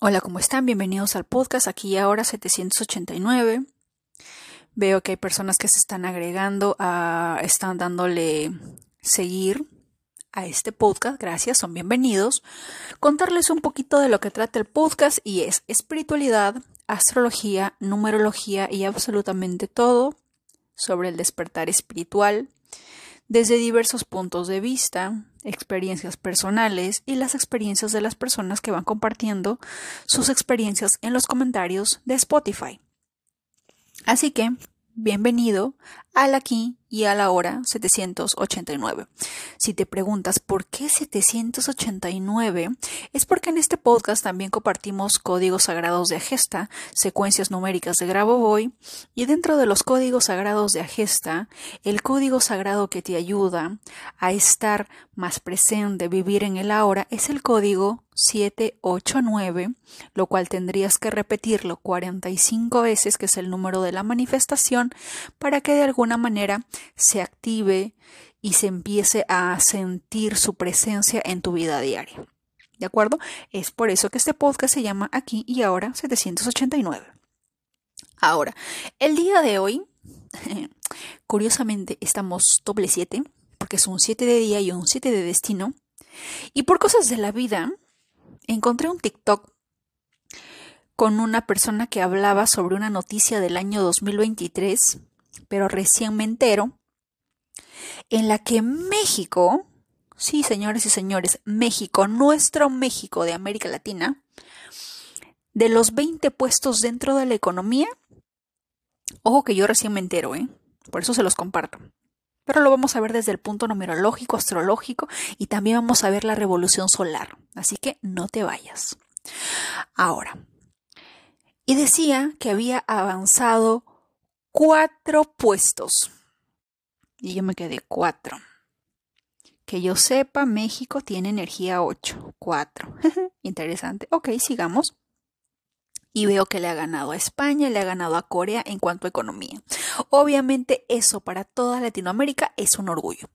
Hola, ¿cómo están? Bienvenidos al podcast aquí ahora 789. Veo que hay personas que se están agregando, a, están dándole seguir a este podcast. Gracias, son bienvenidos. Contarles un poquito de lo que trata el podcast y es espiritualidad, astrología, numerología y absolutamente todo sobre el despertar espiritual desde diversos puntos de vista, experiencias personales y las experiencias de las personas que van compartiendo sus experiencias en los comentarios de Spotify. Así que, bienvenido al aquí y a la hora 789. Si te preguntas por qué 789, es porque en este podcast también compartimos códigos sagrados de Agesta, secuencias numéricas de Grabovoi, y dentro de los códigos sagrados de Agesta, el código sagrado que te ayuda a estar más presente, vivir en el ahora, es el código 789, lo cual tendrías que repetirlo 45 veces, que es el número de la manifestación, para que de alguna manera se active y se empiece a sentir su presencia en tu vida diaria. ¿De acuerdo? Es por eso que este podcast se llama Aquí y Ahora 789. Ahora, el día de hoy, curiosamente, estamos doble 7, porque es un 7 de día y un 7 de destino. Y por cosas de la vida, encontré un TikTok con una persona que hablaba sobre una noticia del año 2023, pero recién me entero, en la que México, sí señores y señores, México, nuestro México de América Latina, de los 20 puestos dentro de la economía, ojo que yo recién me entero, ¿eh? por eso se los comparto. Pero lo vamos a ver desde el punto numerológico, astrológico y también vamos a ver la revolución solar. Así que no te vayas. Ahora, y decía que había avanzado cuatro puestos. Y yo me quedé cuatro. Que yo sepa, México tiene energía 8. Cuatro. Interesante. Ok, sigamos. Y veo que le ha ganado a España, le ha ganado a Corea en cuanto a economía. Obviamente eso para toda Latinoamérica es un orgullo.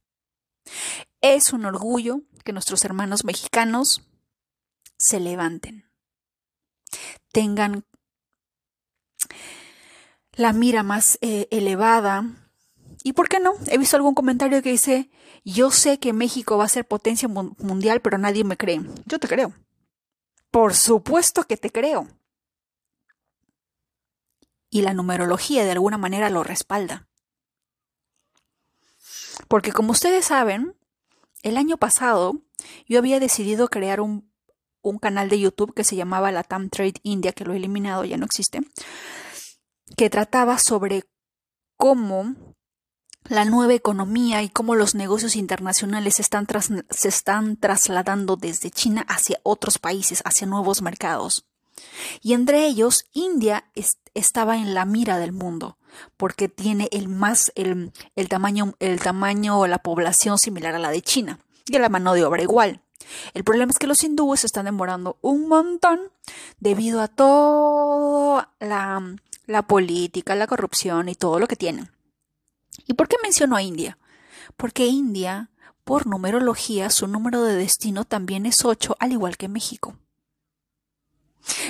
Es un orgullo que nuestros hermanos mexicanos se levanten, tengan la mira más eh, elevada. ¿Y por qué no? He visto algún comentario que dice, yo sé que México va a ser potencia mundial, pero nadie me cree. Yo te creo. Por supuesto que te creo. Y la numerología de alguna manera lo respalda. Porque como ustedes saben, el año pasado yo había decidido crear un, un canal de YouTube que se llamaba la Tam Trade India, que lo he eliminado, ya no existe que trataba sobre cómo la nueva economía y cómo los negocios internacionales se están, se están trasladando desde China hacia otros países, hacia nuevos mercados. Y entre ellos, India estaba en la mira del mundo, porque tiene el más el, el tamaño, el tamaño o la población similar a la de China, y la mano de obra igual. El problema es que los hindúes están demorando un montón debido a toda la la política, la corrupción y todo lo que tienen. ¿Y por qué menciono a India? Porque India, por numerología, su número de destino también es 8, al igual que México.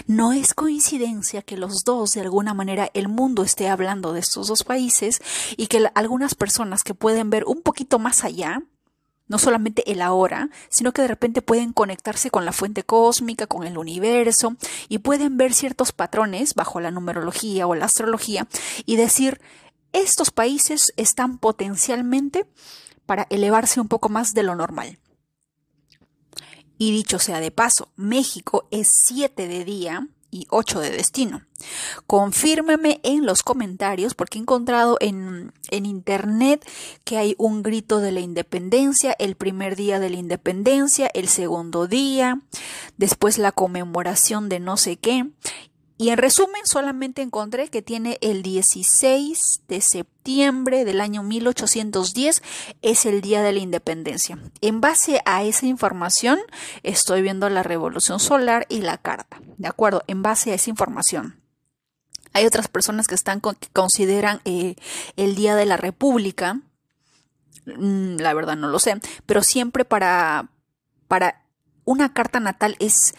No es coincidencia que los dos, de alguna manera, el mundo esté hablando de estos dos países y que algunas personas que pueden ver un poquito más allá, no solamente el ahora, sino que de repente pueden conectarse con la fuente cósmica, con el universo, y pueden ver ciertos patrones bajo la numerología o la astrología y decir, estos países están potencialmente para elevarse un poco más de lo normal. Y dicho sea de paso, México es 7 de día y 8 de destino. Confírmeme en los comentarios porque he encontrado en, en, internet que hay un grito de la independencia, el primer día de la independencia, el segundo día, después la conmemoración de no sé qué. Y en resumen, solamente encontré que tiene el 16 de septiembre del año 1810, es el día de la independencia. En base a esa información, estoy viendo la revolución solar y la carta. ¿De acuerdo? En base a esa información. Hay otras personas que están que consideran eh, el día de la república. Mm, la verdad no lo sé. Pero siempre para, para una carta natal es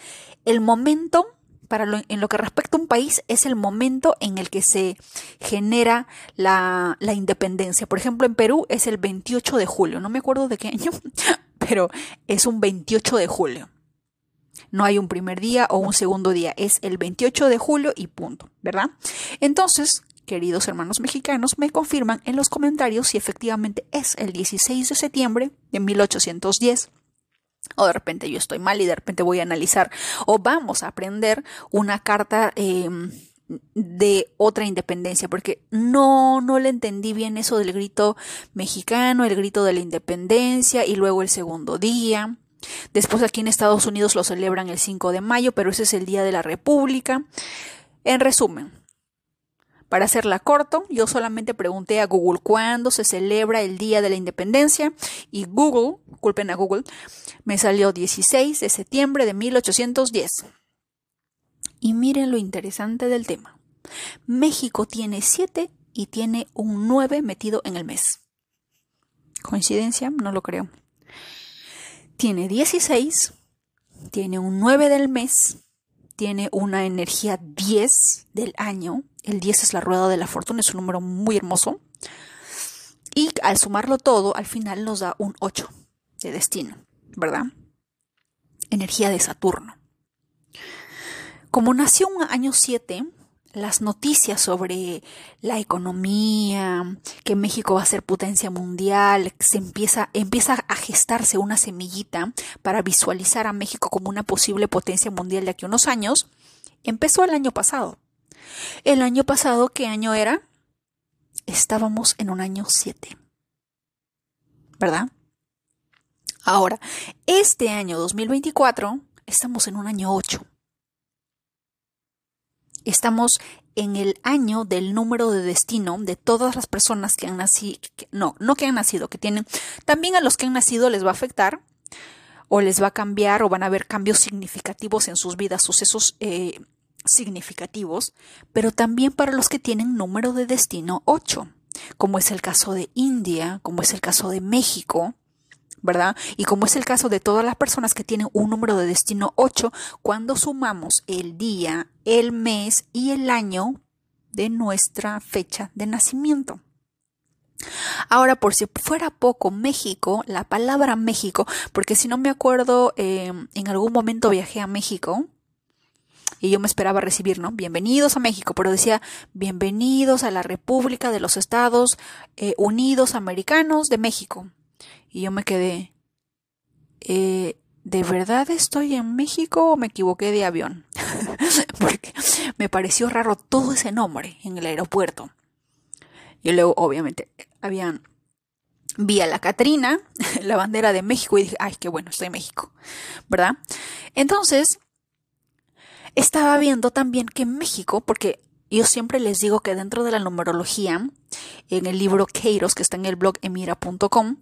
el momento en lo que respecta a un país es el momento en el que se genera la, la independencia. Por ejemplo, en Perú es el 28 de julio, no me acuerdo de qué año, pero es un 28 de julio. No hay un primer día o un segundo día, es el 28 de julio y punto, ¿verdad? Entonces, queridos hermanos mexicanos, me confirman en los comentarios si efectivamente es el 16 de septiembre de 1810. O de repente yo estoy mal y de repente voy a analizar o vamos a aprender una carta em, de otra independencia, porque no, no le entendí bien eso del grito mexicano, el grito de la independencia y luego el segundo día. Después aquí en Estados Unidos lo celebran el 5 de mayo, pero ese es el Día de la República. En resumen, para hacerla corto, yo solamente pregunté a Google cuándo se celebra el Día de la Independencia y Google, culpen a Google, me salió 16 de septiembre de 1810. Y miren lo interesante del tema. México tiene 7 y tiene un 9 metido en el mes. ¿Coincidencia? No lo creo tiene 16, tiene un 9 del mes, tiene una energía 10 del año. El 10 es la rueda de la fortuna, es un número muy hermoso. Y al sumarlo todo, al final nos da un 8 de destino, ¿verdad? Energía de Saturno. Como nació un año 7, las noticias sobre la economía, que México va a ser potencia mundial, se empieza, empieza a gestarse una semillita para visualizar a México como una posible potencia mundial de aquí a unos años, empezó el año pasado. El año pasado, ¿qué año era? Estábamos en un año 7. ¿Verdad? Ahora, este año 2024, estamos en un año 8. Estamos en el año del número de destino de todas las personas que han nacido, no, no que han nacido, que tienen, también a los que han nacido les va a afectar o les va a cambiar o van a haber cambios significativos en sus vidas, sucesos eh, significativos, pero también para los que tienen número de destino 8, como es el caso de India, como es el caso de México, ¿verdad? Y como es el caso de todas las personas que tienen un número de destino 8, cuando sumamos el día, el mes y el año de nuestra fecha de nacimiento. Ahora, por si fuera poco, México, la palabra México, porque si no me acuerdo, eh, en algún momento viajé a México y yo me esperaba recibir, ¿no? Bienvenidos a México, pero decía bienvenidos a la República de los Estados eh, Unidos Americanos de México. Y yo me quedé, eh, ¿de verdad estoy en México o me equivoqué de avión? Porque me pareció raro todo ese nombre en el aeropuerto. Y luego, obviamente, habían vi a la Catrina, la bandera de México, y dije, ay, qué bueno, estoy en México, ¿verdad? Entonces, estaba viendo también que en México, porque yo siempre les digo que dentro de la numerología, en el libro Keiros, que está en el blog emira.com,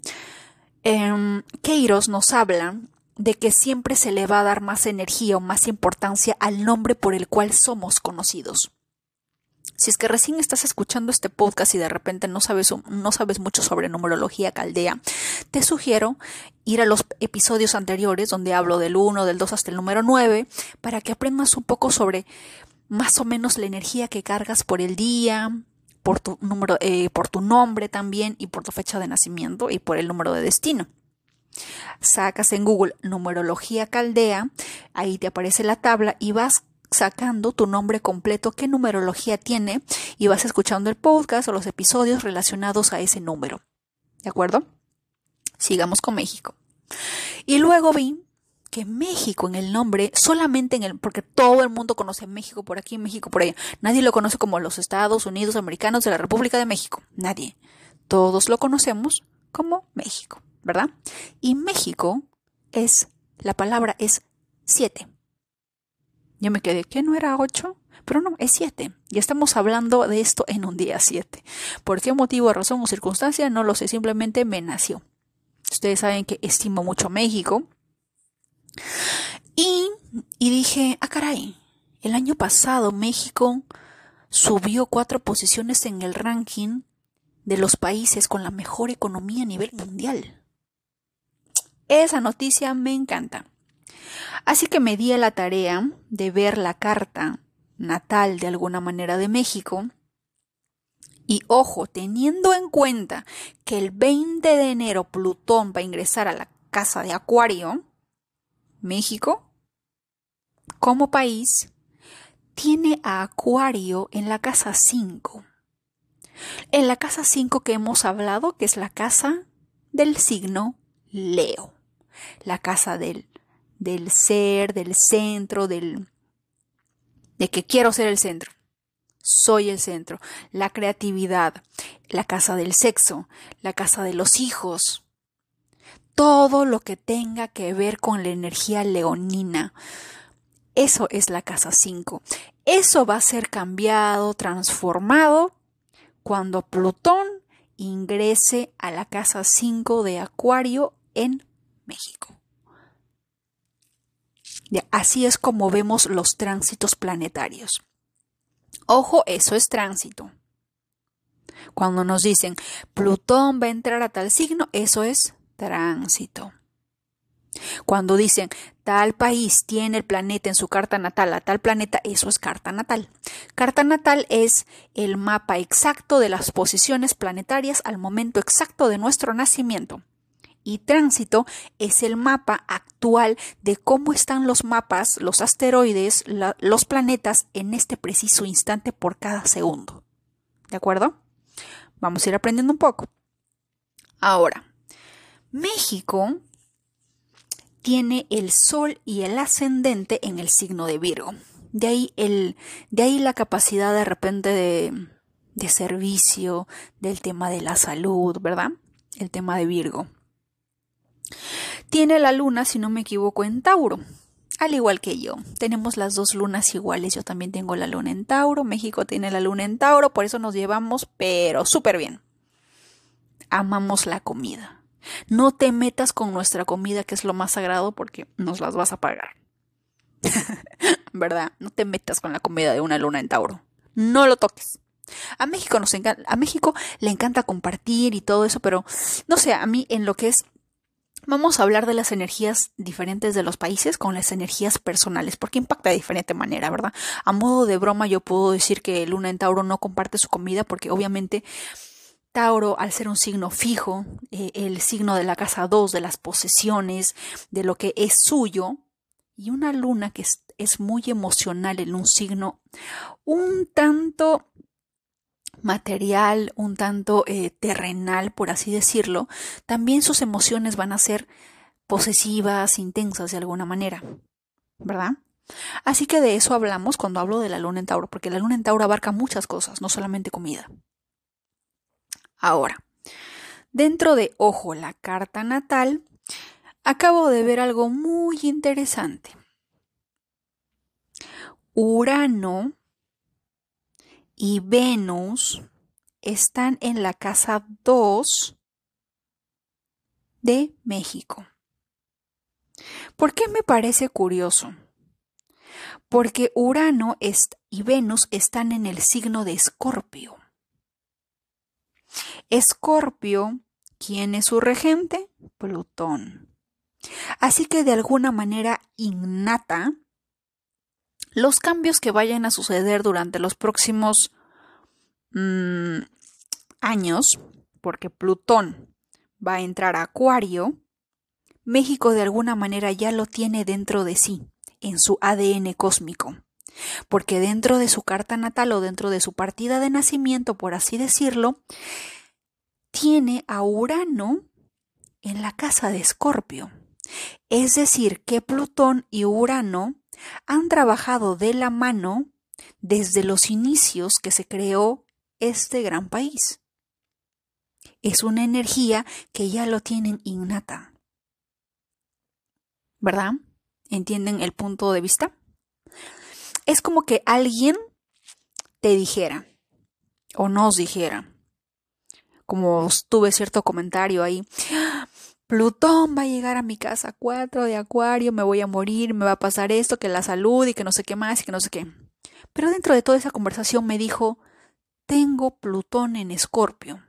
eh, Queiros nos habla de que siempre se le va a dar más energía o más importancia al nombre por el cual somos conocidos. Si es que recién estás escuchando este podcast y de repente no sabes, no sabes mucho sobre numerología caldea, te sugiero ir a los episodios anteriores donde hablo del 1, del 2 hasta el número 9, para que aprendas un poco sobre más o menos la energía que cargas por el día, por tu número, eh, por tu nombre también y por tu fecha de nacimiento y por el número de destino. Sacas en Google numerología caldea, ahí te aparece la tabla y vas sacando tu nombre completo, qué numerología tiene y vas escuchando el podcast o los episodios relacionados a ese número. ¿De acuerdo? Sigamos con México. Y luego vi que México en el nombre, solamente en el, porque todo el mundo conoce México por aquí, México por allá. Nadie lo conoce como los Estados Unidos Americanos de la República de México. Nadie. Todos lo conocemos como México, ¿verdad? Y México es, la palabra es siete. Yo me quedé, ¿qué no era ocho? Pero no, es siete. Y estamos hablando de esto en un día siete. ¿Por qué motivo, razón o circunstancia? No lo sé, simplemente me nació. Ustedes saben que estimo mucho México. Y, y dije, ah, caray, el año pasado México subió cuatro posiciones en el ranking de los países con la mejor economía a nivel mundial. Esa noticia me encanta. Así que me di a la tarea de ver la carta natal de alguna manera de México. Y ojo, teniendo en cuenta que el 20 de enero Plutón va a ingresar a la casa de Acuario, México, como país, tiene a Acuario en la casa 5. En la casa 5 que hemos hablado, que es la casa del signo Leo, la casa del, del ser, del centro, del, de que quiero ser el centro. Soy el centro, la creatividad, la casa del sexo, la casa de los hijos, todo lo que tenga que ver con la energía leonina. Eso es la casa 5. Eso va a ser cambiado, transformado cuando Plutón ingrese a la casa 5 de Acuario en México. Así es como vemos los tránsitos planetarios. Ojo, eso es tránsito. Cuando nos dicen Plutón va a entrar a tal signo, eso es tránsito. Cuando dicen tal país tiene el planeta en su carta natal a tal planeta, eso es carta natal. Carta natal es el mapa exacto de las posiciones planetarias al momento exacto de nuestro nacimiento. Y tránsito es el mapa actual de cómo están los mapas, los asteroides, los planetas en este preciso instante por cada segundo. ¿De acuerdo? Vamos a ir aprendiendo un poco. Ahora, México tiene el sol y el ascendente en el signo de Virgo. De ahí, el, de ahí la capacidad de repente de, de servicio, del tema de la salud, ¿verdad? El tema de Virgo. Tiene la luna, si no me equivoco, en Tauro. Al igual que yo, tenemos las dos lunas iguales. Yo también tengo la luna en Tauro, México tiene la luna en Tauro, por eso nos llevamos, pero súper bien. Amamos la comida. No te metas con nuestra comida, que es lo más sagrado, porque nos las vas a pagar. ¿Verdad? No te metas con la comida de una luna en Tauro. No lo toques. A México nos encanta, a México le encanta compartir y todo eso, pero no sé, a mí en lo que es Vamos a hablar de las energías diferentes de los países con las energías personales, porque impacta de diferente manera, ¿verdad? A modo de broma yo puedo decir que Luna en Tauro no comparte su comida porque obviamente Tauro, al ser un signo fijo, eh, el signo de la casa 2, de las posesiones, de lo que es suyo, y una luna que es, es muy emocional en un signo un tanto material, un tanto eh, terrenal, por así decirlo, también sus emociones van a ser posesivas, intensas de alguna manera, ¿verdad? Así que de eso hablamos cuando hablo de la luna en Tauro, porque la luna en Tauro abarca muchas cosas, no solamente comida. Ahora, dentro de Ojo, la carta natal, acabo de ver algo muy interesante. Urano y Venus están en la casa 2 de México. ¿Por qué me parece curioso? Porque Urano y Venus están en el signo de Escorpio. Escorpio, ¿quién es su regente? Plutón. Así que de alguna manera innata, los cambios que vayan a suceder durante los próximos mm, años, porque Plutón va a entrar a Acuario, México de alguna manera ya lo tiene dentro de sí, en su ADN cósmico, porque dentro de su carta natal o dentro de su partida de nacimiento, por así decirlo, tiene a Urano en la casa de Escorpio. Es decir, que Plutón y Urano han trabajado de la mano desde los inicios que se creó este gran país. Es una energía que ya lo tienen innata. ¿Verdad? ¿Entienden el punto de vista? Es como que alguien te dijera o nos dijera, como tuve cierto comentario ahí, Plutón va a llegar a mi casa 4 de Acuario, me voy a morir, me va a pasar esto, que la salud y que no sé qué más y que no sé qué. Pero dentro de toda esa conversación me dijo, tengo Plutón en Escorpio.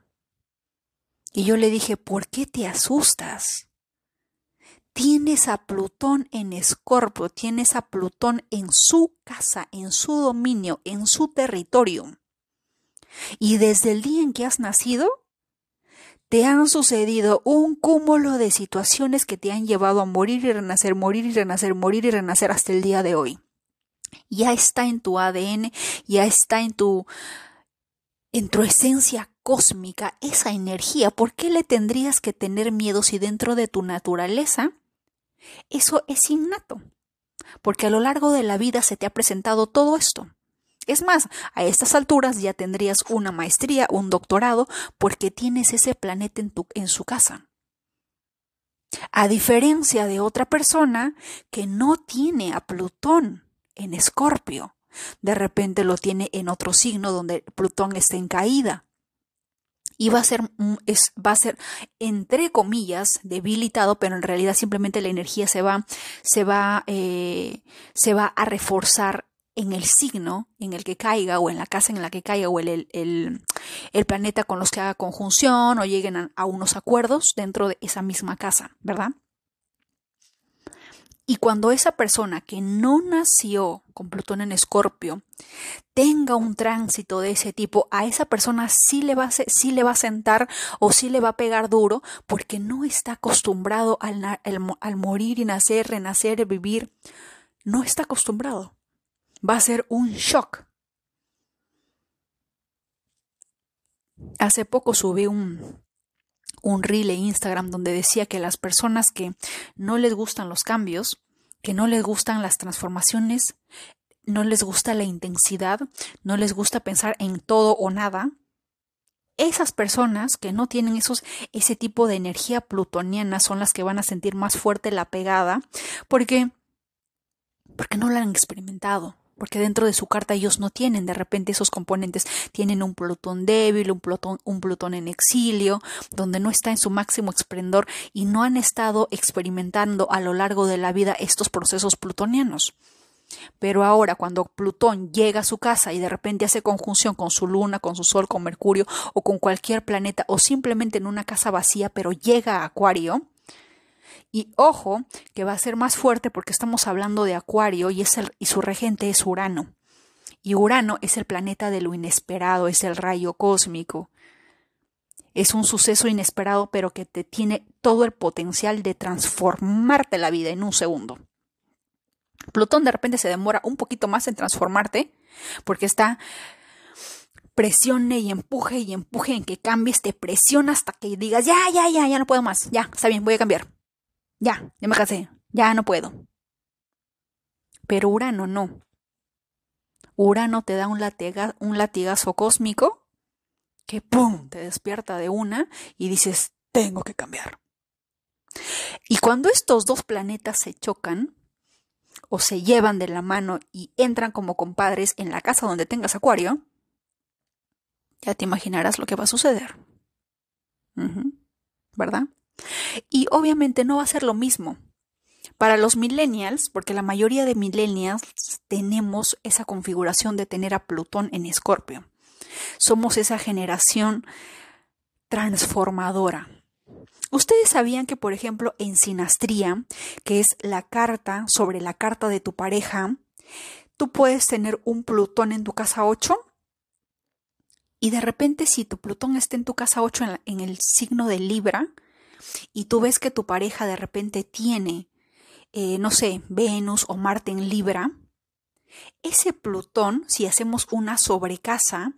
Y yo le dije, ¿por qué te asustas? tienes a Plutón en Escorpio, tienes a Plutón en su casa, en su dominio, en su territorio. Y desde el día en que has nacido, te han sucedido un cúmulo de situaciones que te han llevado a morir y renacer, morir y renacer, morir y renacer hasta el día de hoy. Ya está en tu ADN, ya está en tu en tu esencia cósmica esa energía. ¿Por qué le tendrías que tener miedo si dentro de tu naturaleza eso es innato? Porque a lo largo de la vida se te ha presentado todo esto. Es más, a estas alturas ya tendrías una maestría, un doctorado, porque tienes ese planeta en, tu, en su casa. A diferencia de otra persona que no tiene a Plutón en Escorpio, de repente lo tiene en otro signo donde Plutón está en caída. Y va a ser, es, va a ser entre comillas, debilitado, pero en realidad simplemente la energía se va, se va, eh, se va a reforzar en el signo en el que caiga o en la casa en la que caiga o el, el, el planeta con los que haga conjunción o lleguen a, unos acuerdos dentro de esa misma casa, ¿verdad? Y cuando esa persona que no nació con Plutón en Escorpio tenga un tránsito de ese tipo, a esa persona sí le va a, sí le va a sentar o sí le va a pegar duro porque no está acostumbrado al, al, al morir y nacer, renacer, vivir. No está acostumbrado va a ser un shock. Hace poco subí un, un reel en Instagram donde decía que las personas que no les gustan los cambios, que no les gustan las transformaciones, no les gusta la intensidad, no les gusta pensar en todo o nada, esas personas que no tienen esos, ese tipo de energía plutoniana son las que van a sentir más fuerte la pegada porque, porque no la han experimentado porque dentro de su carta ellos no tienen de repente esos componentes, tienen un Plutón débil, un Plutón, un Plutón en exilio, donde no está en su máximo esplendor y no han estado experimentando a lo largo de la vida estos procesos plutonianos. Pero ahora, cuando Plutón llega a su casa y de repente hace conjunción con su luna, con su sol, con Mercurio o con cualquier planeta o simplemente en una casa vacía, pero llega a Acuario, y ojo, que va a ser más fuerte porque estamos hablando de Acuario y, es su regente es Urano. Y Urano es el planeta de lo inesperado, es el rayo cósmico. Es un suceso inesperado, pero que te tiene todo el potencial de transformarte la vida en un segundo. Plutón de repente se demora un poquito más en transformarte porque está presione y empuje y empuje en que cambies, te presiona hasta que digas, ya, ya, ya, ya no puedo más, ya, está bien, voy a cambiar. Ya, ya me casé, ya no puedo. Pero Urano no. Urano te da un, un latigazo cósmico que ¡pum! te despierta de una y dices, tengo que cambiar. Y cuando estos dos planetas se chocan o se llevan de la mano y entran como compadres en la casa donde tengas acuario, ya te imaginarás lo que va a suceder. ¿Verdad? Y obviamente no va a ser lo mismo. Para los millennials, porque la mayoría de millennials tenemos esa configuración de tener a Plutón en Escorpio. Somos esa generación transformadora. Ustedes sabían que, por ejemplo, en sinastría, que es la carta sobre la carta de tu pareja, tú puedes tener un Plutón en tu casa 8 y de repente si tu Plutón está en tu casa 8 en, en el signo de Libra, y tú ves que tu pareja de repente tiene, eh, no sé, Venus o Marte en Libra, ese Plutón, si hacemos una sobrecasa,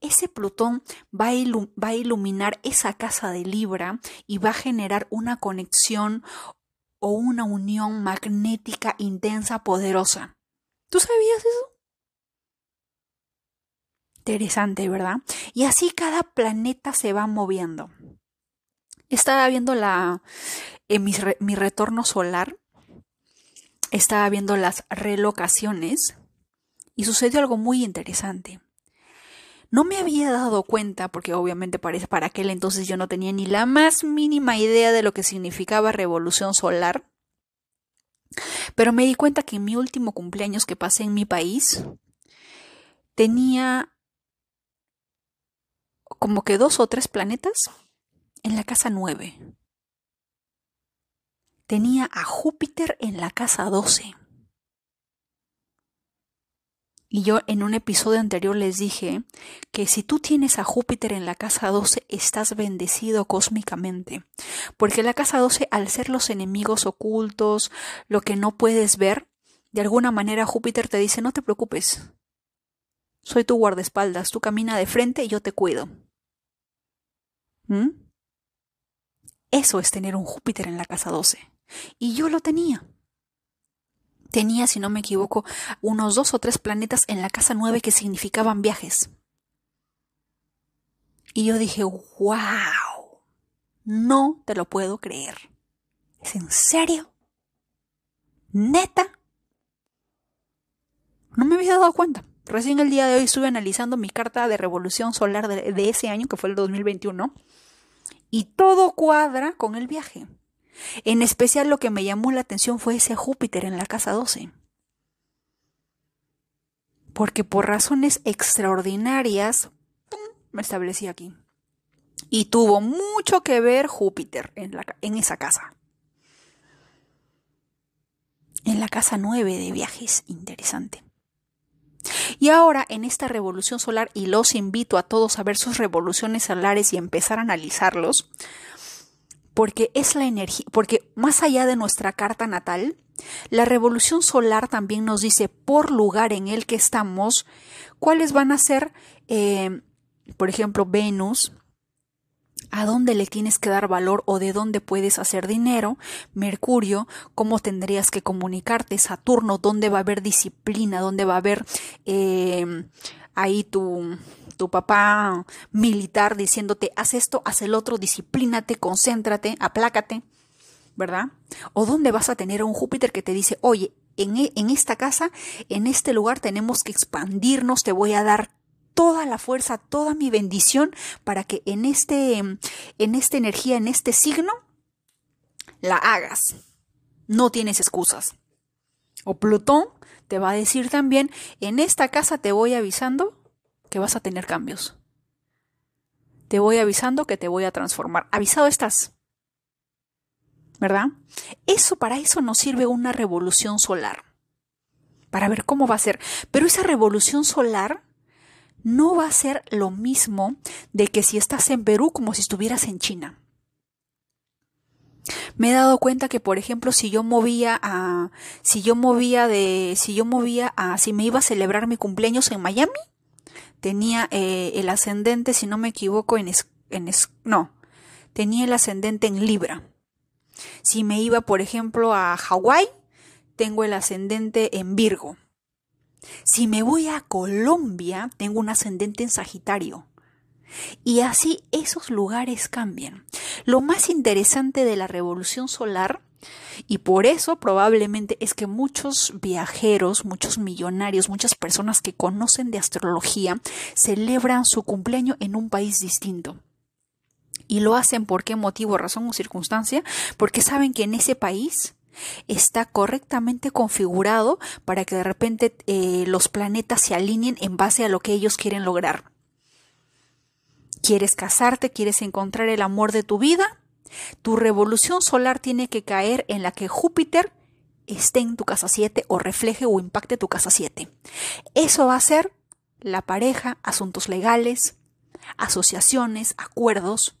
ese Plutón va a, va a, iluminar esa casa de Libra y va a generar una conexión o una unión magnética intensa, poderosa. ¿Tú sabías eso? Interesante, ¿verdad? Y así cada planeta se va moviendo. Estaba viendo la, en mi, mi retorno solar, estaba viendo las relocaciones y sucedió algo muy interesante. No me había dado cuenta, porque obviamente para aquel entonces yo no tenía ni la más mínima idea de lo que significaba revolución solar. Pero me di cuenta que en mi último cumpleaños que pasé en mi país tenía como que dos o tres planetas en la casa 9. tenía a Júpiter en la casa 12. Y yo en un episodio anterior les dije que si tú tienes a Júpiter en la casa 12, estás bendecido cósmicamente. Porque la casa 12, al ser los enemigos ocultos, lo que no puedes ver, de alguna manera Júpiter te dice, no te preocupes. Soy tu guardaespaldas, tú camina de frente y yo te cuido. ¿Mm? Eso es tener un Júpiter en la casa 12. Y yo lo tenía tenía, si no me equivoco, unos dos o tres planetas en la casa nueve que significaban viajes. Y yo dije, wow, no te lo puedo creer. ¿Es en serio? ¿Neta? No me había dado cuenta. Recién el día de hoy estuve analizando mi carta de revolución solar de, de ese año, que fue el 2021, y todo cuadra con el viaje. En especial lo que me llamó la atención fue ese Júpiter en la casa 12. Porque por razones extraordinarias me establecí aquí. Y tuvo mucho que ver Júpiter en, en esa casa. En la casa 9 de viajes, interesante. Y ahora en esta revolución solar, y los invito a todos a ver sus revoluciones solares y empezar a analizarlos, porque es la energía, porque más allá de nuestra carta natal, la revolución solar también nos dice por lugar en el que estamos cuáles van a ser, eh, por ejemplo, Venus, a dónde le tienes que dar valor o de dónde puedes hacer dinero, Mercurio, cómo tendrías que comunicarte, Saturno, dónde va a haber disciplina, dónde va a haber eh, ahí tu, tu papá militar diciéndote, haz esto, haz el otro, disciplínate, concéntrate, aplácate, ¿verdad? O dónde vas a tener un Júpiter que te dice, oye, en, e, en esta casa, en este lugar tenemos que expandirnos, te voy a dar toda la fuerza, toda mi bendición para que en este en esta energía, en este signo la hagas. No tienes excusas. O Plutón te va a decir también, en esta casa te voy avisando que vas a tener cambios. Te voy avisando que te voy a transformar. Avisado estás. ¿Verdad? Eso para eso nos sirve una revolución solar. Para ver cómo va a ser. Pero esa revolución solar no va a ser lo mismo de que si estás en Perú como si estuvieras en China. Me he dado cuenta que, por ejemplo, si yo movía a, si yo movía de, si yo movía a, si me iba a celebrar mi cumpleaños en Miami, tenía eh, el ascendente, si no me equivoco, en, en no, tenía el ascendente en Libra. Si me iba, por ejemplo, a Hawái, tengo el ascendente en Virgo. Si me voy a Colombia, tengo un ascendente en Sagitario. Y así esos lugares cambian. Lo más interesante de la revolución solar y por eso probablemente es que muchos viajeros, muchos millonarios, muchas personas que conocen de astrología celebran su cumpleaños en un país distinto. Y lo hacen por qué motivo, razón o circunstancia, porque saben que en ese país está correctamente configurado para que de repente eh, los planetas se alineen en base a lo que ellos quieren lograr. ¿Quieres casarte? ¿Quieres encontrar el amor de tu vida? Tu revolución solar tiene que caer en la que Júpiter esté en tu casa 7 o refleje o impacte tu casa 7. Eso va a ser la pareja, asuntos legales, asociaciones, acuerdos.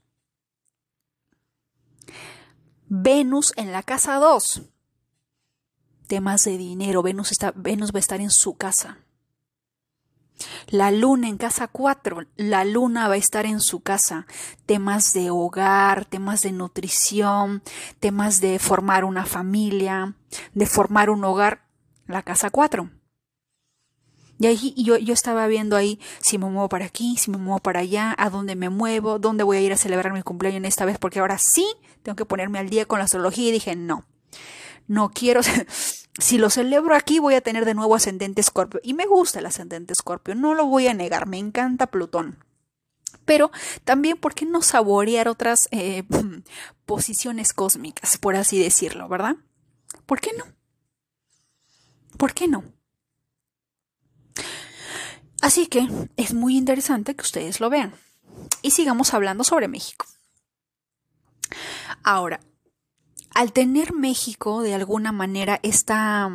Venus en la casa 2. Temas de dinero. Venus, está, Venus va a estar en su casa. La luna en casa 4, la luna va a estar en su casa. Temas de hogar, temas de nutrición, temas de formar una familia, de formar un hogar, la casa 4. Y ahí yo, yo estaba viendo ahí si me muevo para aquí, si me muevo para allá, a dónde me muevo, dónde voy a ir a celebrar mi cumpleaños esta vez, porque ahora sí tengo que ponerme al día con la astrología y dije, no, no quiero, si lo celebro aquí voy a tener de nuevo ascendente escorpio. Y me gusta el ascendente escorpio, no lo voy a negar, me encanta Plutón. Pero también, ¿por qué no saborear otras eh, posiciones cósmicas, por así decirlo, verdad? ¿Por qué no? ¿Por qué no? Así que es muy interesante que ustedes lo vean. Y sigamos hablando sobre México. Ahora, al tener México de alguna manera esta,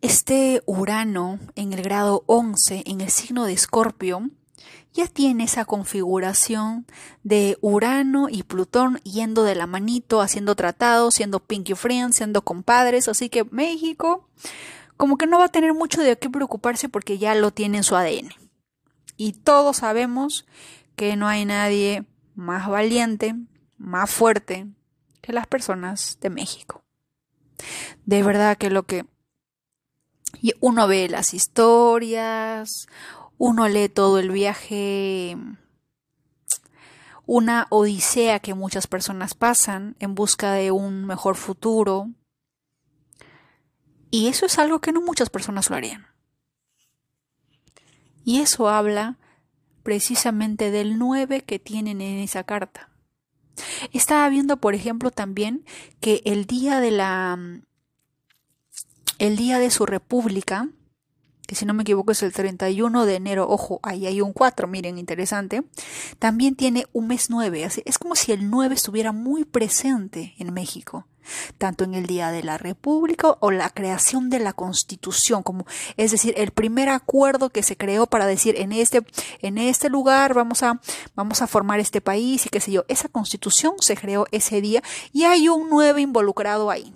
este Urano en el grado 11 en el signo de Escorpio, ya tiene esa configuración de Urano y Plutón yendo de la manito, haciendo tratados, siendo pinky friends, siendo compadres, así que México como que no va a tener mucho de qué preocuparse porque ya lo tiene en su ADN. Y todos sabemos que no hay nadie más valiente, más fuerte que las personas de México. De verdad que lo que uno ve las historias, uno lee todo el viaje, una odisea que muchas personas pasan en busca de un mejor futuro. Y eso es algo que no muchas personas lo harían. Y eso habla precisamente del 9 que tienen en esa carta. Estaba viendo, por ejemplo, también que el día de la el día de su república, que si no me equivoco es el 31 de enero, ojo, ahí hay un 4, miren, interesante, también tiene un mes 9, es como si el 9 estuviera muy presente en México tanto en el Día de la República o la creación de la Constitución, como es decir, el primer acuerdo que se creó para decir en este en este lugar vamos a vamos a formar este país y qué sé yo, esa Constitución se creó ese día y hay un 9 involucrado ahí.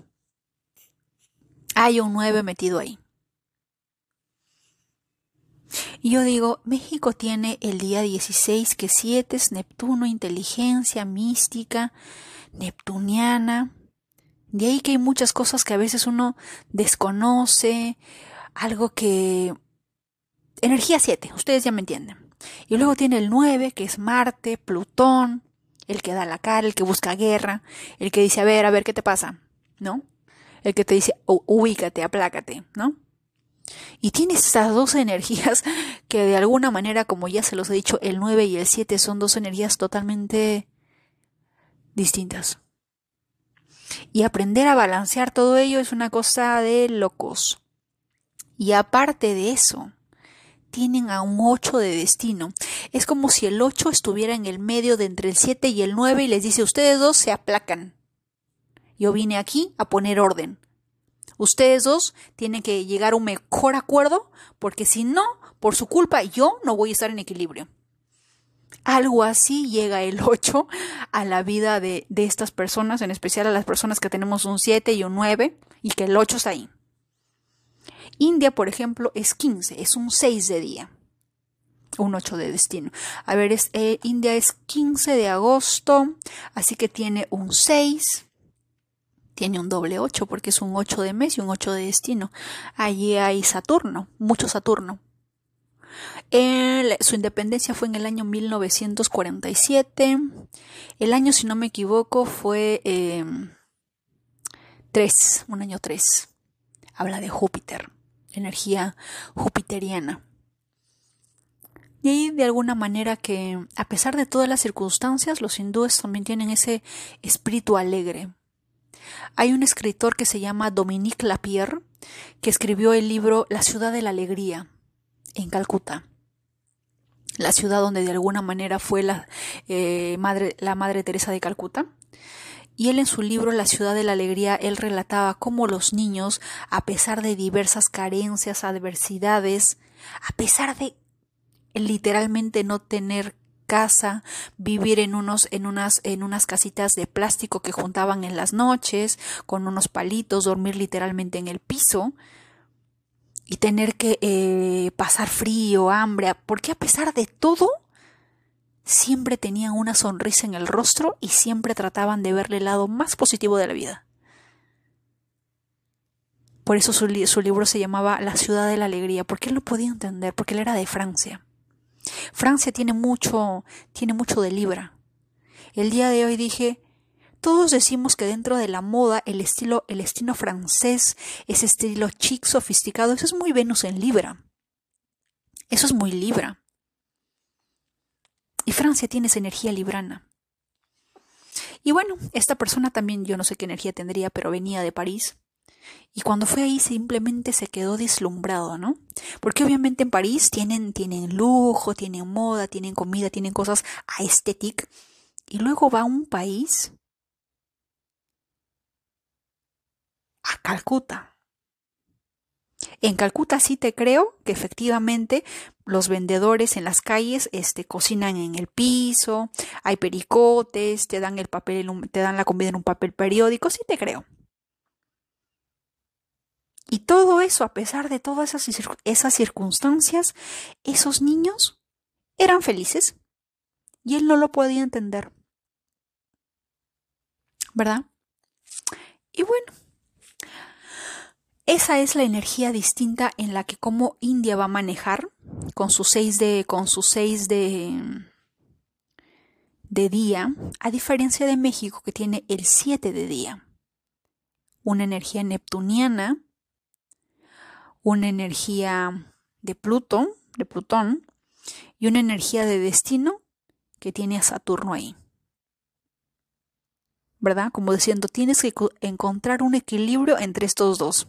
Hay un 9 metido ahí. Y yo digo, México tiene el día 16, que 7 es Neptuno, inteligencia mística, neptuniana, de ahí que hay muchas cosas que a veces uno desconoce, algo que... Energía 7, ustedes ya me entienden. Y luego tiene el 9, que es Marte, Plutón, el que da la cara, el que busca guerra, el que dice, a ver, a ver, ¿qué te pasa? ¿No? El que te dice, ubícate, aplácate, ¿no? Y tiene estas dos energías que de alguna manera, como ya se los he dicho, el 9 y el 7 son dos energías totalmente distintas. Y aprender a balancear todo ello es una cosa de locos. Y aparte de eso, tienen a un 8 de destino. Es como si el 8 estuviera en el medio de entre el 7 y el 9 y les dice, ustedes dos se aplacan. Yo vine aquí a poner orden. Ustedes dos tienen que llegar a un mejor acuerdo porque si no, por su culpa yo no voy a estar en equilibrio. Algo así llega el 8 a la vida de, estas personas, en especial a las personas que tenemos un 7 y un 9 y que el 8 está ahí. India, por ejemplo, es 15, es un 6 de día, un 8 de destino. A ver, es, eh, India es 15 de agosto, así que tiene un 6, tiene un doble 8 porque es un 8 de mes y un 8 de destino. Allí hay Saturno, mucho Saturno su independencia fue en el año 1947. El año, si no me equivoco, fue 3, em, un año 3. Habla de Júpiter, energía jupiteriana. Y ahí de alguna manera que, a pesar de todas las circunstancias, los hindúes también tienen ese espíritu alegre. Hay un escritor que se llama Dominique Lapierre, que escribió el libro La ciudad de la alegría en Calcuta, la ciudad donde de alguna manera fue la, eh, madre, la Madre Teresa de Calcuta. Y él en su libro La ciudad de la alegría, él relataba cómo los niños, a pesar de diversas carencias, adversidades, a pesar de literalmente no tener casa, vivir en unos, en unas, en unas casitas de plástico que juntaban en las noches, con unos palitos, dormir literalmente en el piso, y tener que eh, pasar frío, hambre, porque a pesar de todo, siempre tenían una sonrisa en el rostro y siempre trataban de verle el lado más positivo de la vida. Por eso su, su, libro se llamaba La ciudad de la alegría, porque él lo podía entender, porque él era de Francia. Francia tiene mucho, tiene mucho de Libra. El día de hoy dije, todos decimos que dentro de la moda el estilo, el estilo francés, ese estilo chic, sofisticado, eso es muy Venus en Libra. Eso es muy Libra. Y Francia tiene esa energía librana. Y bueno, esta persona también, yo no sé qué energía tendría, pero venía de París. Y cuando fue ahí simplemente se quedó deslumbrado, ¿no? Porque obviamente en París tienen, tienen lujo, tienen moda, tienen comida, tienen cosas aesthetic. Y luego va a un país a Calcuta. En Calcuta sí te creo que efectivamente los vendedores en las calles este, cocinan en el piso, hay pericotes, te dan el papel, te dan la comida en un papel periódico, sí te creo. Y todo eso, a pesar de todas esas, esas circunstancias, esos niños eran felices y él no lo podía entender. ¿Verdad? Y bueno, esa es la energía distinta en la que como India va a manejar con sus seis de con de de día, a diferencia de México que tiene el 7 de día. Una energía neptuniana, una energía de Plutón, de Plutón y una energía de destino que tiene a Saturno ahí. ¿Verdad? Como diciendo, tienes que encontrar un equilibrio entre estos dos.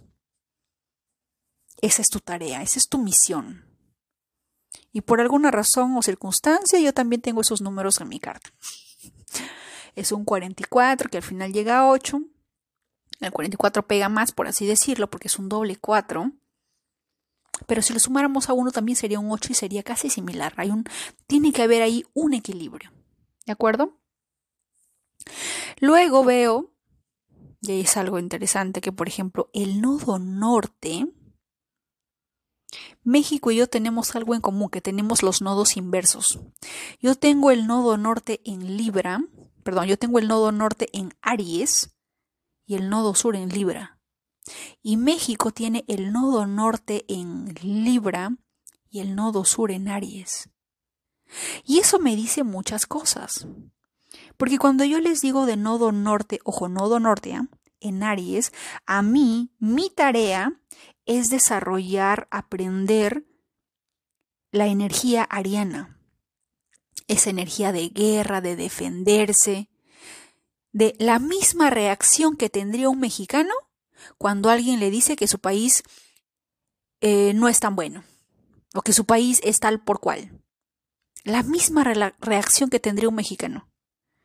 Esa es tu tarea, esa es tu misión. Y por alguna razón o circunstancia yo también tengo esos números en mi carta. Es un 44 que al final llega a 8. El 44 pega más, por así decirlo, porque es un doble 4. Pero si lo sumáramos a 1 también sería un 8 y sería casi similar. Hay un, tiene que haber ahí un equilibrio. ¿De acuerdo? Luego veo, y ahí es algo interesante, que por ejemplo el nodo norte México y yo tenemos algo en común, que tenemos los nodos inversos. Yo tengo el nodo norte en Libra, perdón, yo tengo el nodo norte en Aries y el nodo sur en Libra. Y México tiene el nodo norte en Libra y el nodo sur en Aries. Y eso me dice muchas cosas. Porque cuando yo les digo de nodo norte, ojo, nodo norte, ¿ah? en Aries, a mí, mi tarea es desarrollar, aprender la energía ariana, esa energía de guerra, de defenderse, de la misma reacción que tendría un mexicano cuando alguien le dice que su país eh, no es tan bueno o que su país es tal por cual. La misma reacción que tendría un mexicano.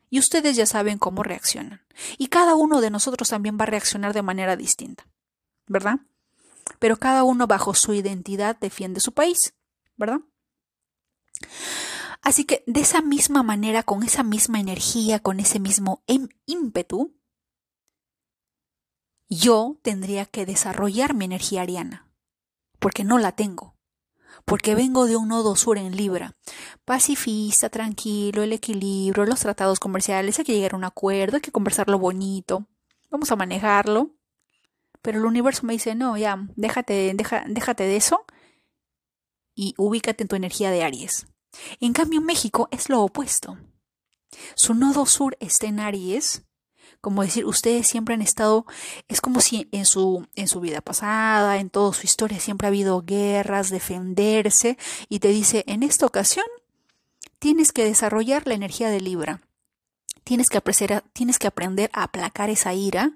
Y ustedes ya saben cómo reaccionan. Y cada uno de nosotros también va a reaccionar de manera distinta. ¿Verdad? Pero cada uno bajo su identidad defiende su país, ¿verdad? Así que de esa misma manera, con esa misma energía, con ese mismo ímpetu, yo tendría que desarrollar mi energía ariana, porque no la tengo, porque vengo de un nodo sur en Libra, pacifista, tranquilo, el equilibrio, los tratados comerciales, hay que llegar a un acuerdo, hay que conversarlo bonito, vamos a manejarlo, pero el universo me dice, no, ya, déjate, déjate de eso y ubícate en tu energía de Aries. En cambio, México es lo opuesto. Su nodo sur está en Aries, como decir, ustedes siempre han estado, es como si en su, en su vida pasada, en toda su historia, siempre ha habido guerras, defenderse, y te dice, en esta ocasión tienes que desarrollar la energía de Libra. Tienes que, apreciar, tienes que aprender a aplacar esa ira,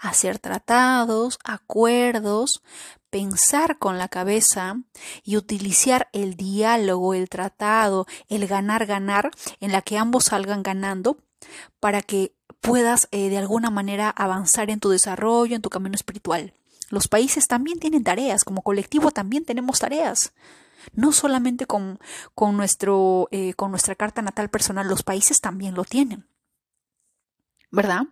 hacer tratados, acuerdos, pensar con la cabeza y utilizar el diálogo, el tratado, el ganar, ganar, en la que ambos salgan ganando para que puedas eh, de alguna manera avanzar en tu desarrollo, en tu camino espiritual. Los países también tienen tareas, como colectivo también tenemos tareas. No solamente con, con, eh, con nuestra carta natal personal, los países también lo tienen. ¿Verdad?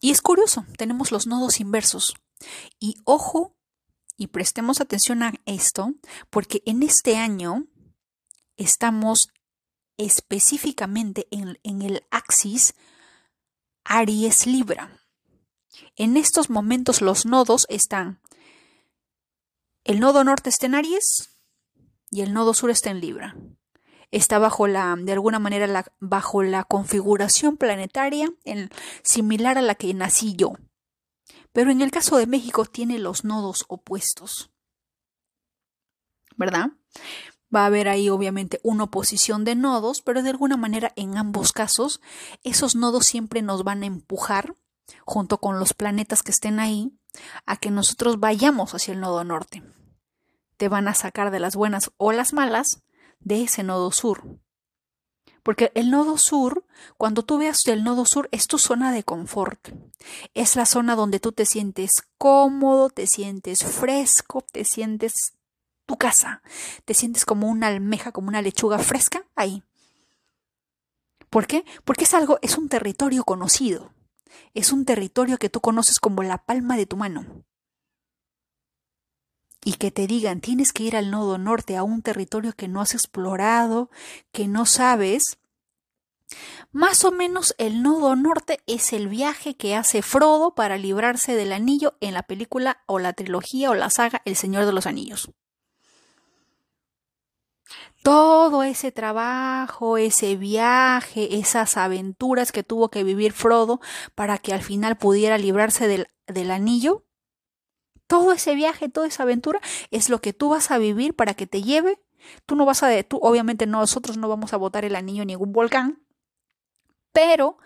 Y es curioso, tenemos los nodos inversos. Y ojo, y prestemos atención a esto, porque en este año estamos específicamente en, el axis Aries Libra. En estos momentos los nodos están, el nodo norte está en Aries y el nodo sur está en Libra está bajo la, de alguna manera, bajo la configuración planetaria similar a la que nací yo. Pero en el caso de México tiene los nodos opuestos. ¿Verdad? Va a haber ahí obviamente una oposición de nodos, pero de alguna manera en ambos casos esos nodos siempre nos van a empujar, junto con los planetas que estén ahí, a que nosotros vayamos hacia el nodo norte. Te van a sacar de las buenas o las malas, de ese nodo sur. Porque el nodo sur, cuando tú veas el nodo sur, es tu zona de confort. Es la zona donde tú te sientes cómodo, te sientes fresco, te sientes tu casa, te sientes como una almeja, como una lechuga fresca ahí. ¿Por qué? Porque es algo, es un territorio conocido. Es un territorio que tú conoces como la palma de tu mano. Y que te digan, tienes que ir al nodo norte, a un territorio que no has explorado, que no sabes. Más o menos el nodo norte es el viaje que hace Frodo para librarse del anillo en la película o la trilogía o la saga El Señor de los Anillos todo ese trabajo, ese viaje, esas aventuras que tuvo que vivir Frodo para que al final pudiera librarse del, del, anillo, todo ese viaje, toda esa aventura es lo que tú vas a vivir para que te lleve. Tú no vas a, tú obviamente nosotros no vamos a botar el anillo en ningún volcán, pero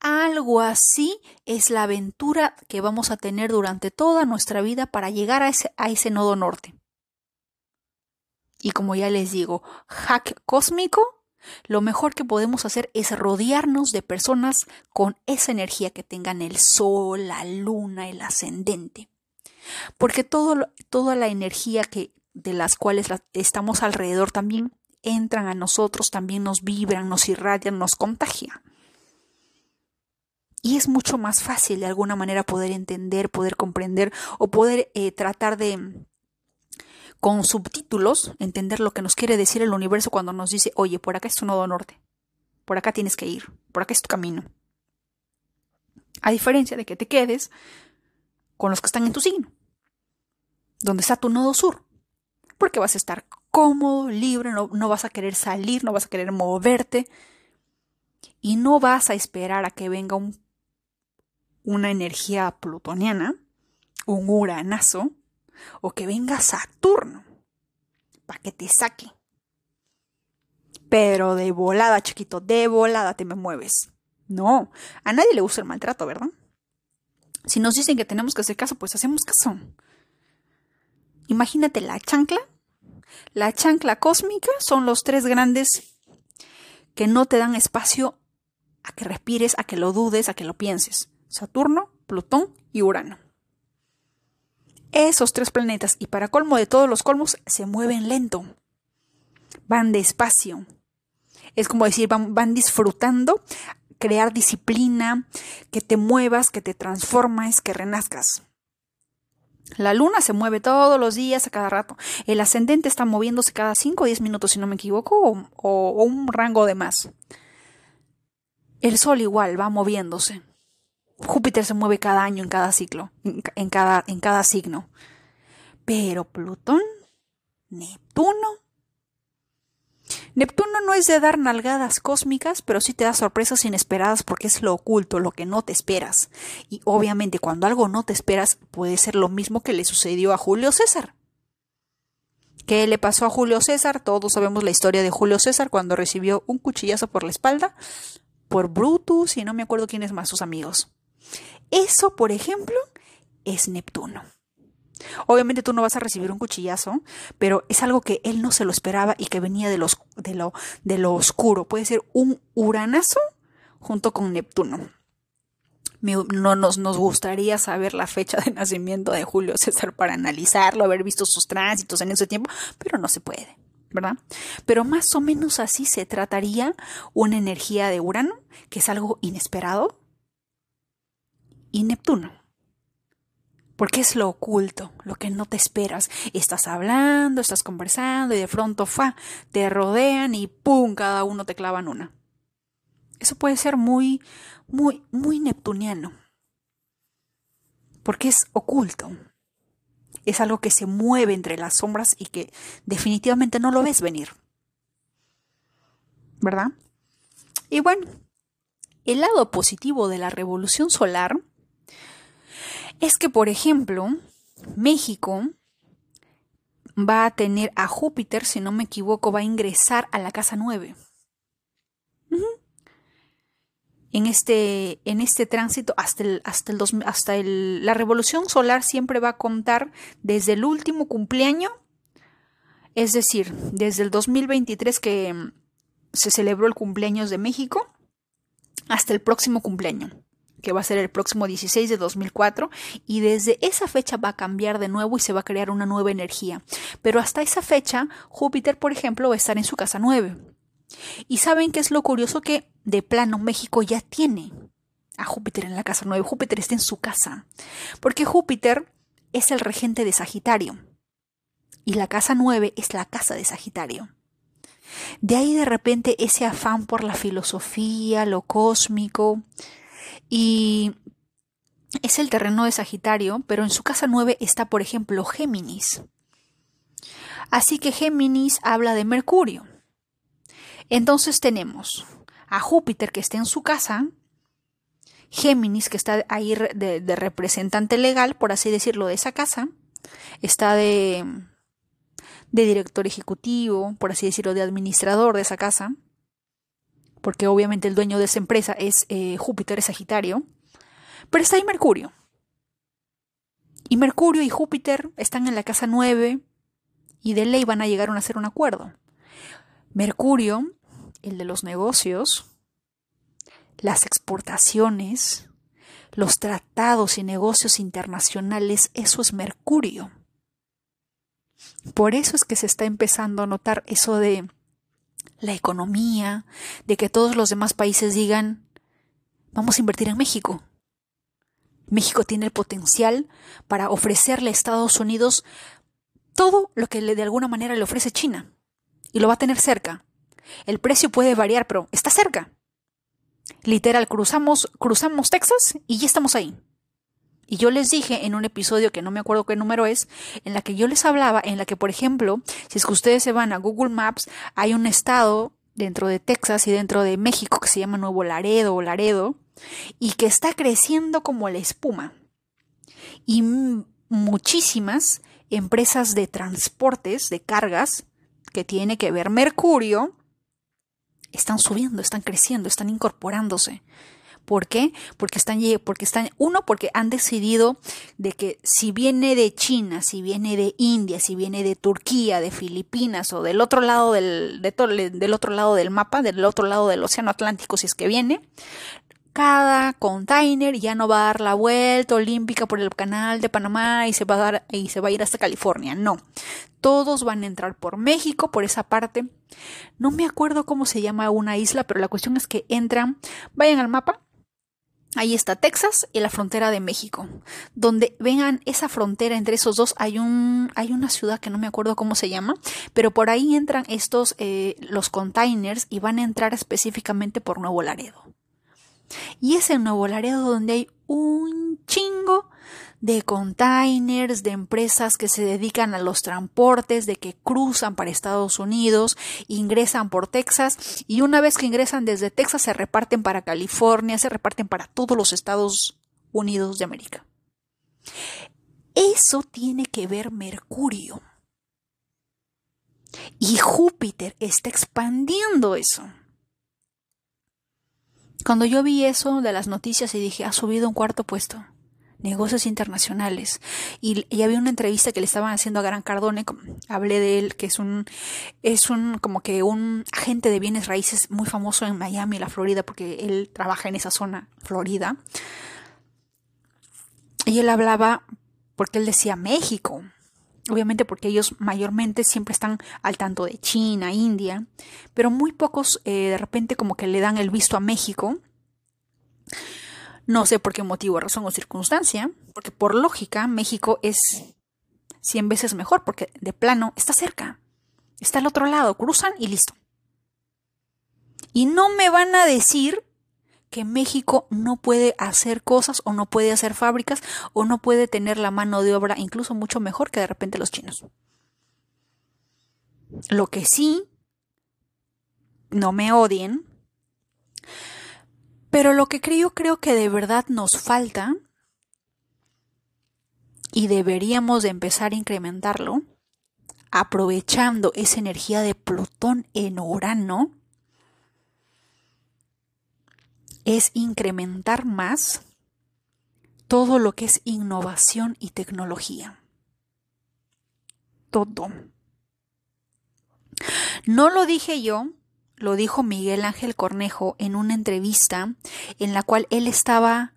algo así es la aventura que vamos a tener durante toda nuestra vida para llegar a ese, a ese nodo norte. Y como ya les digo, hack cósmico, lo mejor que podemos hacer es rodearnos de personas con esa energía que tengan el sol, la luna, el ascendente. Porque toda la energía que, de las cuales estamos alrededor también entran a nosotros, también nos vibran, nos irradian, nos contagian. Y es mucho más fácil de alguna manera poder entender, poder comprender o poder eh, tratar de, con subtítulos, entender lo que nos quiere decir el universo cuando nos dice, oye, por acá es tu nodo norte, por acá tienes que ir, por acá es tu camino. A diferencia de que te quedes con los que están en tu signo, donde está tu nodo sur, porque vas a estar cómodo, libre, no, no vas a querer salir, no vas a querer moverte y no vas a esperar a que venga un, una energía plutoniana, un uranazo, o que venga Saturno para que te saque. Pero de volada, chiquito, de volada te me mueves. No, a nadie le gusta el maltrato, ¿verdad? Si nos dicen que tenemos que hacer caso, pues hacemos caso. Imagínate la chancla. La chancla cósmica son los tres grandes que no te dan espacio a que respires, a que lo dudes, a que lo pienses. Saturno, Plutón y Urano. Esos tres planetas, y para colmo de todos los colmos, se mueven lento. Van despacio. Es como decir, van, disfrutando, crear disciplina, que te muevas, que te transformes, que renazcas. La luna se mueve todos los días, a cada rato. El ascendente está moviéndose cada 5 o 10 minutos, si no me equivoco, o, o, un rango de más. El sol igual va moviéndose. Júpiter se mueve cada año en cada ciclo, en cada, en cada signo. Pero Plutón, Neptuno. Neptuno no es de dar nalgadas cósmicas, pero sí te da sorpresas inesperadas porque es lo oculto, lo que no te esperas. Y obviamente cuando algo no te esperas puede ser lo mismo que le sucedió a Julio César. ¿Qué le pasó a Julio César? Todos sabemos la historia de Julio César cuando recibió un cuchillazo por la espalda por Brutus y no me acuerdo quiénes más sus amigos. Eso, por ejemplo, es Neptuno. Obviamente tú no vas a recibir un cuchillazo, pero es algo que él no se lo esperaba y que venía de, los, de, lo, de lo oscuro. Puede ser un uranazo junto con Neptuno. no nos, nos gustaría saber la fecha de nacimiento de Julio César para analizarlo, haber visto sus tránsitos en ese tiempo, pero no se puede, ¿verdad? Pero más o menos así se trataría una energía de Urano, que es algo inesperado, y Neptuno. Porque es lo oculto, lo que no te esperas. Estás hablando, estás conversando y de pronto fa, te rodean y pum, cada uno te clavan una. Eso puede ser muy, muy, muy neptuniano. Porque es oculto. Es algo que se mueve entre las sombras y que definitivamente no lo ves venir. ¿Verdad? Y bueno, el lado positivo de la revolución solar es que, por ejemplo, México va a tener a Júpiter, si no me equivoco, va a ingresar a la casa 9. En este, en este tránsito hasta, el, hasta, el, hasta el, la revolución solar siempre va a contar desde el último cumpleaños, es decir, desde el 2023 que se celebró el cumpleaños de México hasta el próximo cumpleaños que va a ser el próximo 16 de 2004 y desde esa fecha va a cambiar de nuevo y se va a crear una nueva energía. Pero hasta esa fecha Júpiter, por ejemplo, va a estar en su casa 9. Y saben qué es lo curioso que de plano México ya tiene a Júpiter en la casa 9. Júpiter está en su casa. Porque Júpiter es el regente de Sagitario. Y la casa 9 es la casa de Sagitario. De ahí de repente ese afán por la filosofía, lo cósmico. Y es el terreno de Sagitario, pero en su casa 9 está, por ejemplo, Géminis. Así que Géminis habla de Mercurio. Entonces tenemos a Júpiter que está en su casa, Géminis que está ahí de, de representante legal, por así decirlo, de esa casa, está de de director ejecutivo, por así decirlo, de administrador de esa casa, porque obviamente el dueño de esa empresa es eh, Júpiter, es Sagitario, pero está ahí Mercurio. Y Mercurio y Júpiter están en la casa 9 y de ley van a llegar a hacer un acuerdo. Mercurio, el de los negocios, las exportaciones, los tratados y negocios internacionales, eso es Mercurio. Por eso es que se está empezando a notar eso de la economía, de que todos los demás países digan, vamos a invertir en México. México tiene el potencial para ofrecerle a Estados Unidos todo lo que de alguna manera le ofrece China. Y lo va a tener cerca. El precio puede variar, pero está cerca. Literal, cruzamos, cruzamos Texas y ya estamos ahí. Y yo les dije en un episodio que no me acuerdo qué número es, en la que yo les hablaba, en la que, por ejemplo, si es que ustedes se van a Google Maps, hay un estado dentro de Texas y dentro de México que se llama Nuevo Laredo o Laredo, y que está creciendo como la espuma. Y muchísimas empresas de transportes, de cargas, que tiene que ver Mercurio, están subiendo, están creciendo, están incorporándose. ¿Por qué? Porque están, porque están, uno, porque han decidido de que si viene de China, si viene de India, si viene de Turquía, de Filipinas o del otro lado del, del otro lado del mapa, del otro lado del Océano Atlántico, si es que viene, cada container ya no va a dar la vuelta olímpica por el canal de Panamá y se va a dar y se va a ir hasta California. No. Todos van a entrar por México, por esa parte. No me acuerdo cómo se llama una isla, pero la cuestión es que entran, vayan al mapa Ahí está Texas y la frontera de México. Donde vean esa frontera entre esos dos hay un hay una ciudad que no me acuerdo cómo se llama, pero por ahí entran estos eh, los containers y van a entrar específicamente por Nuevo Laredo. Y es en Nuevo Laredo donde hay un chingo de containers, de empresas que se dedican a los transportes, de que cruzan para Estados Unidos, ingresan por Texas y una vez que ingresan desde Texas se reparten para California, se reparten para todos los Estados Unidos de América. Eso tiene que ver Mercurio. Y Júpiter está expandiendo eso. Cuando yo vi eso de las noticias y dije, ha subido un cuarto puesto negocios internacionales. Y, había una entrevista que le estaban haciendo a Gran Cardone, hablé de él, que es un, es un, como que un agente de bienes raíces muy famoso en Miami, la Florida, porque él trabaja en esa zona, Florida. Y él hablaba, porque él decía México, obviamente porque ellos mayormente siempre están al tanto de China, India, pero muy pocos eh, de repente como que le dan el visto a México no sé por qué motivo, razón o circunstancia, porque por lógica México es 100 veces mejor, porque de plano está cerca, está al otro lado, cruzan y listo. Y no me van a decir que México no puede hacer cosas o no puede hacer fábricas o no puede tener la mano de obra incluso mucho mejor que de repente los chinos. Lo que sí, no me odien, pero lo que creo, creo que de verdad nos falta y deberíamos de empezar a incrementarlo, aprovechando esa energía de Plutón en Urano, es incrementar más todo lo que es innovación y tecnología. Todo. No lo dije yo, lo dijo Miguel Ángel Cornejo en una entrevista en la cual él estaba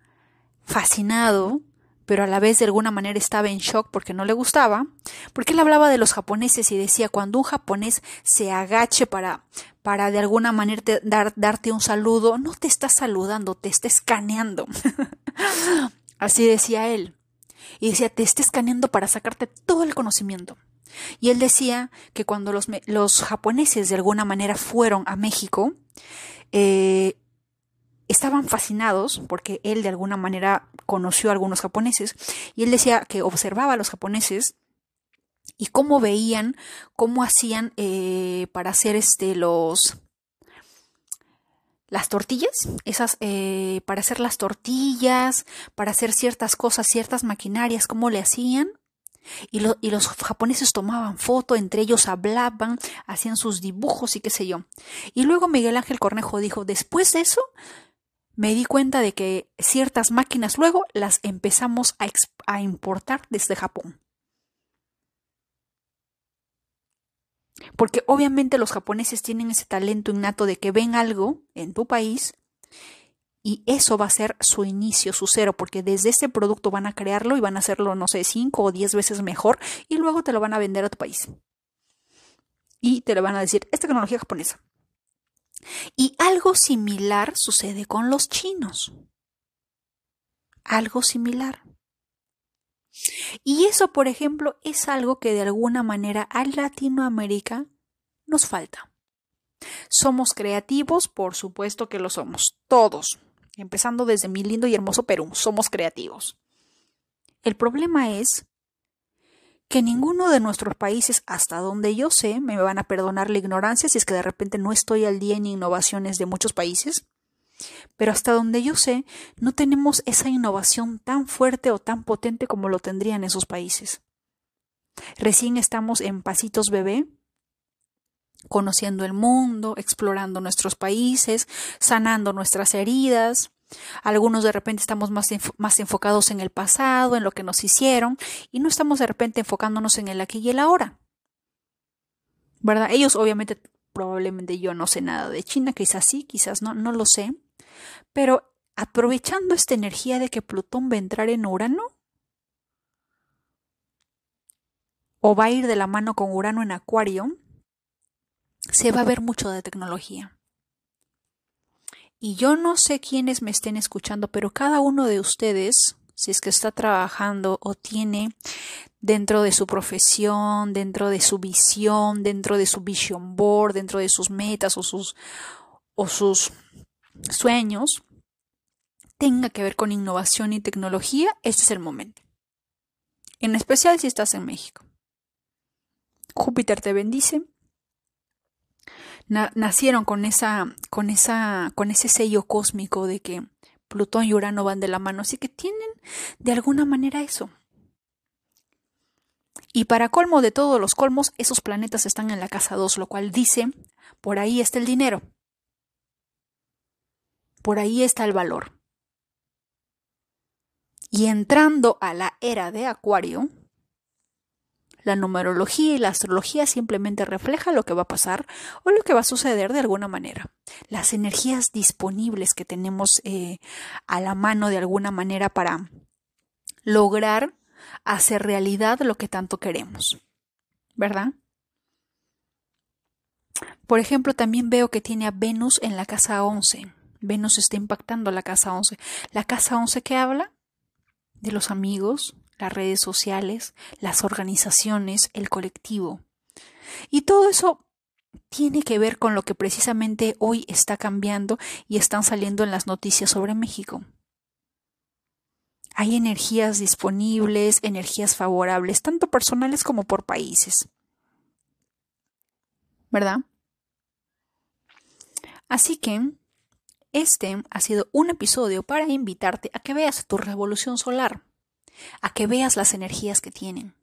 fascinado, pero a la vez de alguna manera estaba en shock porque no le gustaba, porque él hablaba de los japoneses y decía, cuando un japonés se agache para, para de alguna manera dar, darte un saludo, no te está saludando, te está escaneando. Así decía él. Y decía, te está escaneando para sacarte todo el conocimiento. Y él decía que cuando los, los japoneses de alguna manera fueron a México, eh, estaban fascinados porque él de alguna manera conoció a algunos japoneses y él decía que observaba a los japoneses y cómo veían, cómo hacían eh, para hacer este los las tortillas, esas eh, para hacer las tortillas, para hacer ciertas cosas, ciertas maquinarias, cómo le hacían y, los japoneses tomaban foto, entre ellos hablaban, hacían sus dibujos y qué sé yo. Y luego Miguel Ángel Cornejo dijo, después de eso, me di cuenta de que ciertas máquinas luego las empezamos a, a importar desde Japón. Porque obviamente los japoneses tienen ese talento innato de que ven algo en tu país y eso va a ser su inicio, su cero, porque desde ese producto van a crearlo y van a hacerlo, no sé, cinco o diez veces mejor y luego te lo van a vender a tu país. Y te lo van a decir, es tecnología japonesa. Y algo similar sucede con los chinos. Algo similar. Y eso, por ejemplo, es algo que de alguna manera a Latinoamérica nos falta. Somos creativos, por supuesto que lo somos, todos, empezando desde mi lindo y hermoso Perú, somos creativos. El problema es que ninguno de nuestros países, hasta donde yo sé, me van a perdonar la ignorancia si es que de repente no estoy al día en innovaciones de muchos países, pero hasta donde yo sé, no tenemos esa innovación tan fuerte o tan potente como lo tendrían esos países. Recién estamos en pasitos bebé, conociendo el mundo, explorando nuestros países, sanando nuestras heridas. Algunos de repente estamos más, más, enfocados en el pasado, en lo que nos hicieron, y no estamos de repente enfocándonos en el aquí y el ahora. ¿Verdad? Ellos obviamente, probablemente yo no sé nada de China, quizás sí, quizás no, no lo sé. Pero aprovechando esta energía de que Plutón va a entrar en Urano, o va a ir de la mano con Urano en Acuario, se va a ver mucho de tecnología. Y yo no sé quiénes me estén escuchando, pero cada uno de ustedes, si es que está trabajando o tiene dentro de su profesión, dentro de su visión, dentro de su vision board, dentro de sus metas o sus, o sus sueños, tenga que ver con innovación y tecnología, este es el momento. En especial si estás en México. Júpiter te bendice, nacieron con esa, con esa, con ese sello cósmico de que Plutón y Urano van de la mano, así que tienen de alguna manera eso. Y para colmo de todos los colmos, esos planetas están en la casa 2, lo cual dice, por ahí está el dinero. Por ahí está el valor. Y entrando a la era de Acuario, la numerología y la astrología simplemente refleja lo que va a pasar o lo que va a suceder de alguna manera. Las energías disponibles que tenemos eh, a la mano de alguna manera para lograr hacer realidad lo que tanto queremos. ¿Verdad? Por ejemplo, también veo que tiene a Venus en la casa 11. Venus está impactando la casa 11. La casa 11 que habla de los amigos, las redes sociales, las organizaciones, el colectivo. Y todo eso tiene que ver con lo que precisamente hoy está cambiando y están saliendo en las noticias sobre México. Hay energías disponibles, energías favorables, tanto personales como por países. ¿Verdad? Así que este ha sido un episodio para invitarte a que veas tu revolución solar a que veas las energías que tienen.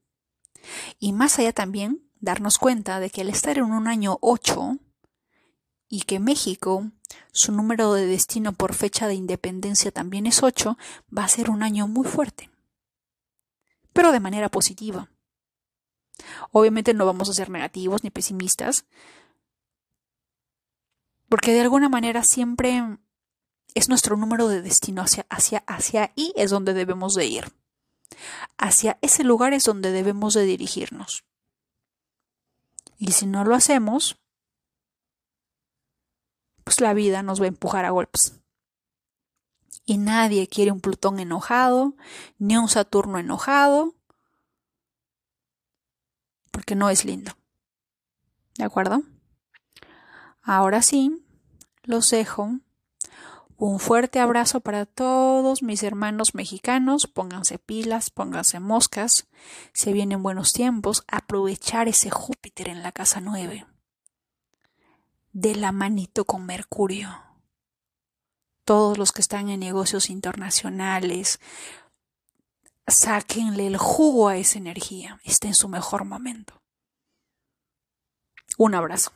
Y más allá también, darnos cuenta de que al estar en un año 8 y que México, su número de destino por fecha de independencia también es 8, va a ser un año muy fuerte. Pero de manera positiva. Obviamente no vamos a ser negativos ni pesimistas, Porque de alguna manera siempre es nuestro número de destino hacia, hacia, hacia ahí es donde debemos de ir. Hacia ese lugar es donde debemos de dirigirnos. Y si no lo hacemos, pues la vida nos va a empujar a golpes. Y nadie quiere un Plutón enojado, ni un Saturno enojado, porque no es lindo. ¿De acuerdo? Ahora sí, los dejo un fuerte abrazo para todos mis hermanos mexicanos. Pónganse pilas, pónganse moscas. Se vienen buenos tiempos. Aprovechar ese Júpiter en la casa 9. De la manito con Mercurio. Todos los que están en negocios internacionales, sáquenle el jugo a esa energía. Está en su mejor momento. Un abrazo.